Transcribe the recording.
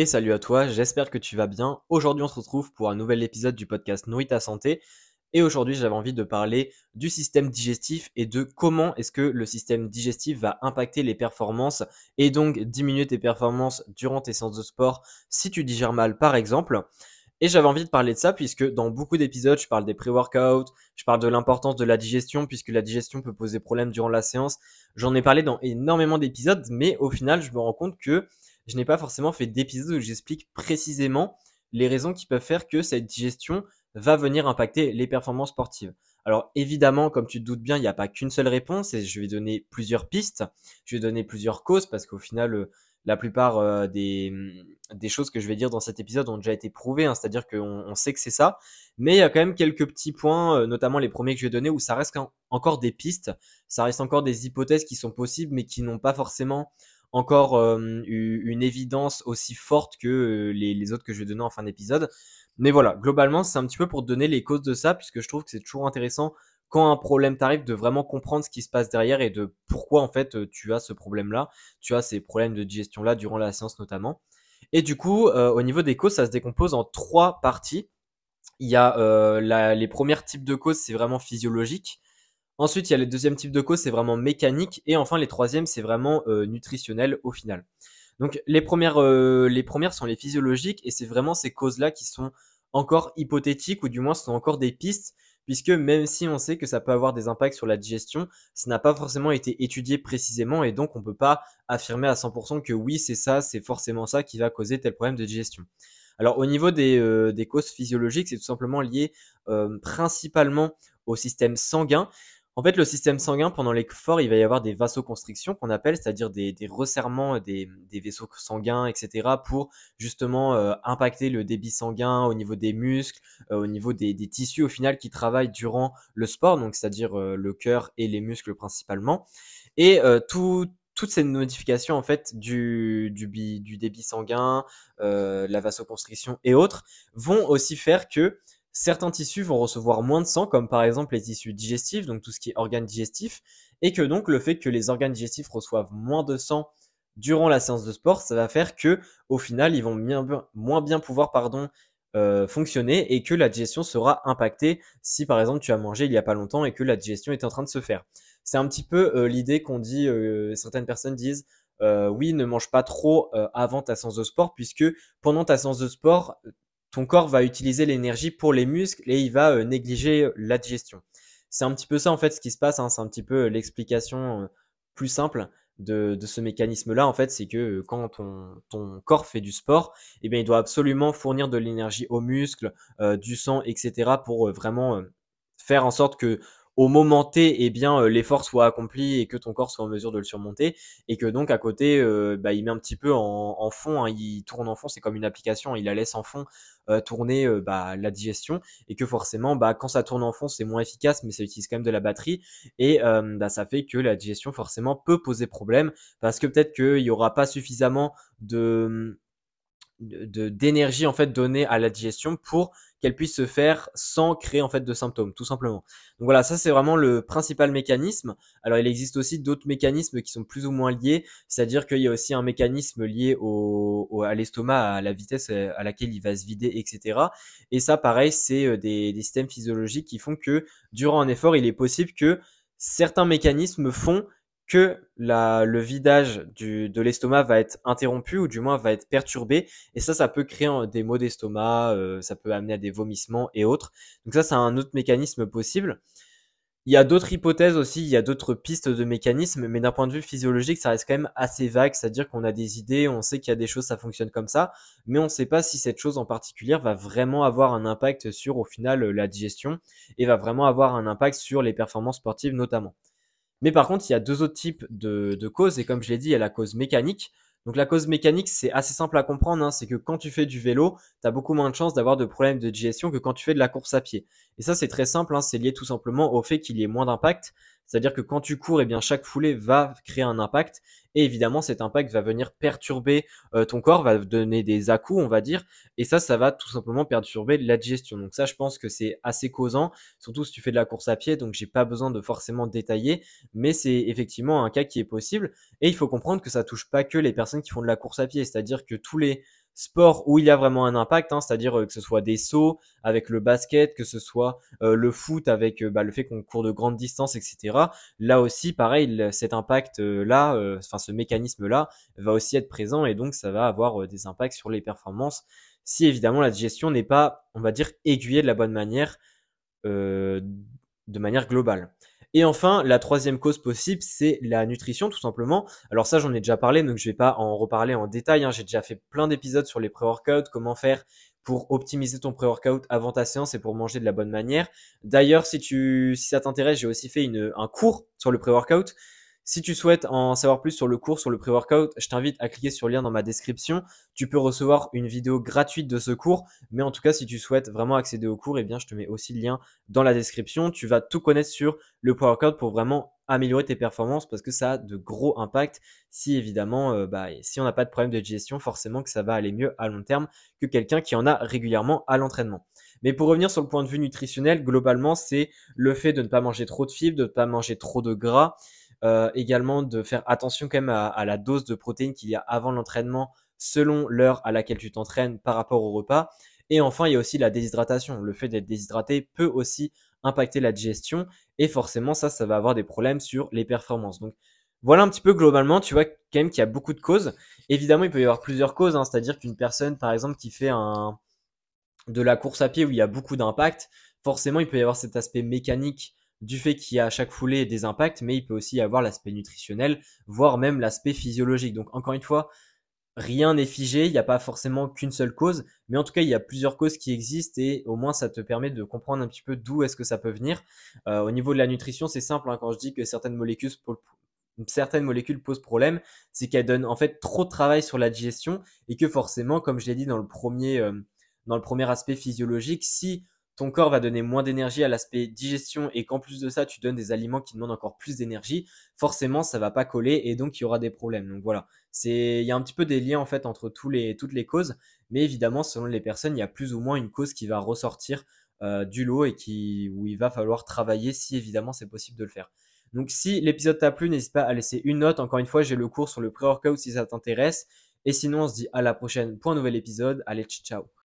Et salut à toi, j'espère que tu vas bien. Aujourd'hui, on se retrouve pour un nouvel épisode du podcast Nourris ta santé. Et aujourd'hui, j'avais envie de parler du système digestif et de comment est-ce que le système digestif va impacter les performances et donc diminuer tes performances durant tes séances de sport si tu digères mal, par exemple. Et j'avais envie de parler de ça puisque dans beaucoup d'épisodes, je parle des pré-workouts, je parle de l'importance de la digestion puisque la digestion peut poser problème durant la séance. J'en ai parlé dans énormément d'épisodes, mais au final, je me rends compte que je n'ai pas forcément fait d'épisode où j'explique précisément les raisons qui peuvent faire que cette digestion va venir impacter les performances sportives. Alors évidemment, comme tu te doutes bien, il n'y a pas qu'une seule réponse et je vais donner plusieurs pistes, je vais donner plusieurs causes parce qu'au final, euh, la plupart euh, des, des, choses que je vais dire dans cet épisode ont déjà été prouvées, hein, c'est-à-dire qu'on on sait que c'est ça, mais il y a quand même quelques petits points, euh, notamment les premiers que je vais donner, où ça reste encore des pistes, ça reste encore des hypothèses qui sont possibles, mais qui n'ont pas forcément encore une évidence aussi forte que les, autres que je vais donner en fin d'épisode. Mais voilà, globalement, c'est un petit peu pour donner les causes de ça, puisque je trouve que c'est toujours intéressant quand un problème t'arrive de vraiment comprendre ce qui se passe derrière et de pourquoi en fait tu as ce problème-là, tu as ces problèmes de digestion-là durant la séance notamment. Et du coup, au niveau des causes, ça se décompose en trois parties. Il y a les premiers types de causes, c'est vraiment physiologique. Ensuite, il y a le deuxième type de cause, c'est vraiment mécanique. Et enfin, les troisièmes, c'est vraiment euh, nutritionnel au final. Donc, les premières, euh, les premières sont les physiologiques. Et c'est vraiment ces causes-là qui sont encore hypothétiques ou du moins sont encore des pistes. Puisque même si on sait que ça peut avoir des impacts sur la digestion, ça n'a pas forcément été étudié précisément. Et donc, on ne peut pas affirmer à 100% que oui, c'est ça, c'est forcément ça qui va causer tel problème de digestion. Alors, au niveau des, euh, des causes physiologiques, c'est tout simplement lié principalement au système sanguin. En fait, le système sanguin, pendant l'effort, il va y avoir des vasoconstrictions qu'on appelle, c'est-à-dire des, resserrements des, vaisseaux sanguins, etc., pour justement euh, impacter le débit sanguin au niveau des muscles, euh, au niveau des, tissus au final qui travaillent durant le sport, donc c'est-à-dire euh, le cœur et les muscles principalement. Et toutes ces modifications en fait du, du, du débit sanguin, la vasoconstriction et autres vont aussi faire que certains tissus vont recevoir moins de sang, comme par exemple les tissus digestifs, donc tout ce qui est organes digestifs, et que donc le fait que les organes digestifs reçoivent moins de sang durant la séance de sport, ça va faire que au final ils vont moins bien pouvoir euh, fonctionner et que la digestion sera impactée si par exemple tu as mangé il y a pas longtemps et que la digestion est en train de se faire. C'est un petit peu euh, l'idée qu'on dit, euh, certaines personnes disent oui ne mange pas trop avant ta séance de sport puisque pendant ta séance de sport ton corps va utiliser l'énergie pour les muscles et il va euh, négliger euh, la digestion. C'est un petit peu ça en fait ce qui se passe, hein. c'est un petit peu euh, l'explication plus simple de, ce mécanisme-là, en fait, c'est que quand ton, corps fait du sport, eh bien, il doit absolument fournir de l'énergie aux muscles, du sang, etc., pour vraiment faire en sorte que au moment T, eh bien, euh, l'effort soit accompli et que ton corps soit en mesure de le surmonter. Et que donc, à côté, euh, bah, il met un petit peu en, fond, hein, il tourne en fond, c'est comme une application, il la laisse en fond euh, tourner bah, la digestion. Et que forcément, bah, quand ça tourne en fond, c'est moins efficace, mais ça utilise quand même de la batterie. Et bah, ça fait que la digestion, forcément, peut poser problème. Parce que peut-être qu'il n'y aura pas suffisamment de d'énergie en fait donnée à la digestion pour qu'elle puisse se faire sans créer en fait de symptômes, tout simplement. Donc voilà, ça c'est vraiment le principal mécanisme. Alors il existe aussi d'autres mécanismes qui sont plus ou moins liés, c'est-à-dire qu'il y a aussi un mécanisme lié au, à l'estomac, à la vitesse à laquelle il va se vider, etc. Et ça, pareil, c'est euh, des, des systèmes physiologiques qui font que durant un effort, il est possible que certains mécanismes font que le vidage de l'estomac va être interrompu ou du moins va être perturbé. Et ça, ça peut créer des maux d'estomac, euh, ça peut amener à des vomissements et autres. Donc ça, c'est un autre mécanisme possible. Il y a d'autres hypothèses aussi, il y a d'autres pistes de mécanismes, mais d'un point de vue physiologique, ça reste quand même assez vague, c'est-à-dire qu'on a des idées, on sait qu'il y a des choses, ça fonctionne comme ça, mais on ne sait pas si cette chose en particulier va vraiment avoir un impact sur, au final, la digestion, et va vraiment avoir un impact sur les performances sportives notamment. Mais par contre, il y a deux autres types de, causes, et comme je l'ai dit, il y a la cause mécanique. Donc la cause mécanique, c'est assez simple à comprendre, hein. c'est que quand tu fais du vélo, tu as beaucoup moins de chances d'avoir de problèmes de digestion que quand tu fais de la course à pied. Et ça, c'est très simple, hein. c'est lié tout simplement au fait qu'il y ait moins d'impact. C'est-à-dire que quand tu cours, eh bien chaque foulée va créer un impact et évidemment cet impact va venir perturber euh, ton corps, va donner des à on va dire, et ça, ça va tout simplement perturber la digestion. Donc ça, je pense que c'est assez causant, surtout si tu fais de la course à pied, donc j'ai pas besoin de forcément détailler, mais c'est effectivement un cas qui est possible. Et il faut comprendre que ça touche pas que les personnes qui font de la course à pied, c'est-à-dire que tous les sports où il y a vraiment un impact, hein, c'est-à-dire que ce soit des sauts avec le basket, que ce soit le foot avec bah, le fait qu'on court de grandes distances, etc. Là aussi, pareil, cet impact-là, enfin ce mécanisme-là, va aussi être présent et donc ça va avoir des impacts sur les performances si évidemment la digestion n'est pas, on va dire, aiguillée de la bonne manière, de manière globale. Et enfin, la troisième cause possible, c'est la nutrition, tout simplement. Alors ça, j'en ai déjà parlé, donc je vais pas en reparler en détail. Hein. J'ai déjà fait plein d'épisodes sur les pré-workouts, comment faire pour optimiser ton pré-workout avant ta séance et pour manger de la bonne manière. D'ailleurs, si tu, si ça t'intéresse, j'ai aussi fait un cours sur le pré-workout. Si tu souhaites en savoir plus sur le cours, sur le pré-workout, je t'invite à cliquer sur le lien dans ma description. Tu peux recevoir une vidéo gratuite de ce cours. Mais en tout cas, si tu souhaites vraiment accéder au cours, eh bien, je te mets aussi le lien dans la description. Tu vas tout connaître sur le pré-workout pour vraiment améliorer tes performances parce que ça a de gros impacts. Si évidemment, euh, bah, si on n'a pas de problème de digestion, forcément que ça va aller mieux à long terme que quelqu'un qui en a régulièrement à l'entraînement. Mais pour revenir sur le point de vue nutritionnel, globalement, c'est le fait de ne pas manger trop de fibres, de ne pas manger trop de gras euh, également de faire attention quand même à, la dose de protéines qu'il y a avant l'entraînement selon l'heure à laquelle tu t'entraînes par rapport au repas. Et enfin, il y a aussi la déshydratation. Le fait d'être déshydraté peut aussi impacter la digestion et forcément ça, ça va avoir des problèmes sur les performances. Donc voilà un petit peu globalement, tu vois quand même qu'il y a beaucoup de causes. Évidemment, il peut y avoir plusieurs causes, hein. c'est-à-dire qu'une personne par exemple qui fait un, de la course à pied où il y a beaucoup d'impact, forcément il peut y avoir cet aspect mécanique du fait qu'il y a à chaque foulée des impacts, mais il peut aussi y avoir l'aspect nutritionnel, voire même l'aspect physiologique. Donc encore une fois, rien n'est figé, il n'y a pas forcément qu'une seule cause, mais en tout cas, il y a plusieurs causes qui existent et au moins ça te permet de comprendre un petit peu d'où est-ce que ça peut venir. Euh, au niveau de la nutrition, c'est simple, hein, quand je dis que certaines molécules, posent problème, c'est qu'elles donnent en fait trop de travail sur la digestion et que forcément, comme je l'ai dit premier, euh, dans le premier aspect physiologique, si ton corps va donner moins d'énergie à l'aspect digestion et qu'en plus de ça, tu donnes des aliments qui demandent encore plus d'énergie, forcément, ça va pas coller et donc il y aura des problèmes. Donc voilà, c'est il y a un petit peu des liens en fait entre toutes les causes, mais évidemment, selon les personnes, il y a plus ou moins une cause qui va ressortir euh, du lot et qui où il va falloir travailler si évidemment c'est possible de le faire. Donc si l'épisode t'a plu, n'hésite pas à laisser une note. Encore une fois, j'ai le cours sur le pré-workout si ça t'intéresse. Et sinon, on se dit à la prochaine pour un nouvel épisode. Allez, ciao